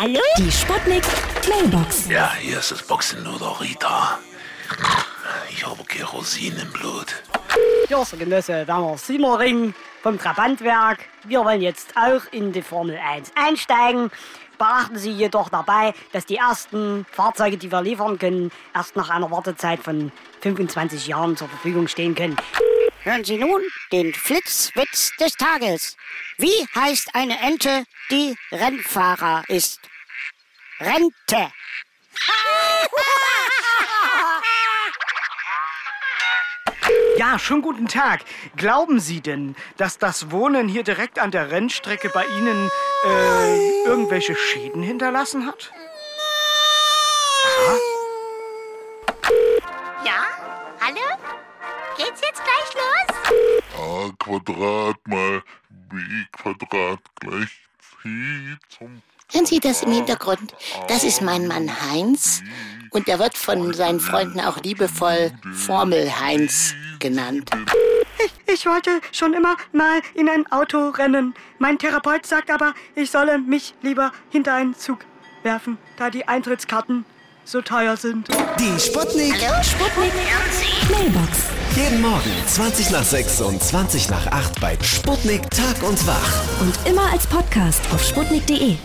Hallo? Die Sputnik Mailbox. Ja, hier ist das Boxenluder Rita. Ich habe Kerosin im Blut. Hier ist der Genosse Werner Simmering vom Trabantwerk. Wir wollen jetzt auch in die Formel 1 einsteigen. Beachten Sie jedoch dabei, dass die ersten Fahrzeuge, die wir liefern können, erst nach einer Wartezeit von 25 Jahren zur Verfügung stehen können. Hören Sie nun den Flitzwitz des Tages. Wie heißt eine Ente, die Rennfahrer ist? Rente. Ja, schönen guten Tag. Glauben Sie denn, dass das Wohnen hier direkt an der Rennstrecke bei Ihnen äh, irgendwelche Schäden hinterlassen hat? Ja? Hallo? Geht's jetzt gleich los? A Quadrat mal B Quadrat gleich C zum Hören Sie das im Hintergrund? Das ist mein Mann Heinz und er wird von seinen Freunden auch liebevoll Formel Heinz genannt. Ich, ich wollte schon immer mal in ein Auto rennen. Mein Therapeut sagt aber, ich solle mich lieber hinter einen Zug werfen, da die Eintrittskarten so teuer sind. Die Sputnik. Sputnik Mailbox. Jeden Morgen 20 nach 6 und 20 nach 8 bei Sputnik Tag und Wach. Und immer als Podcast auf sputnik.de.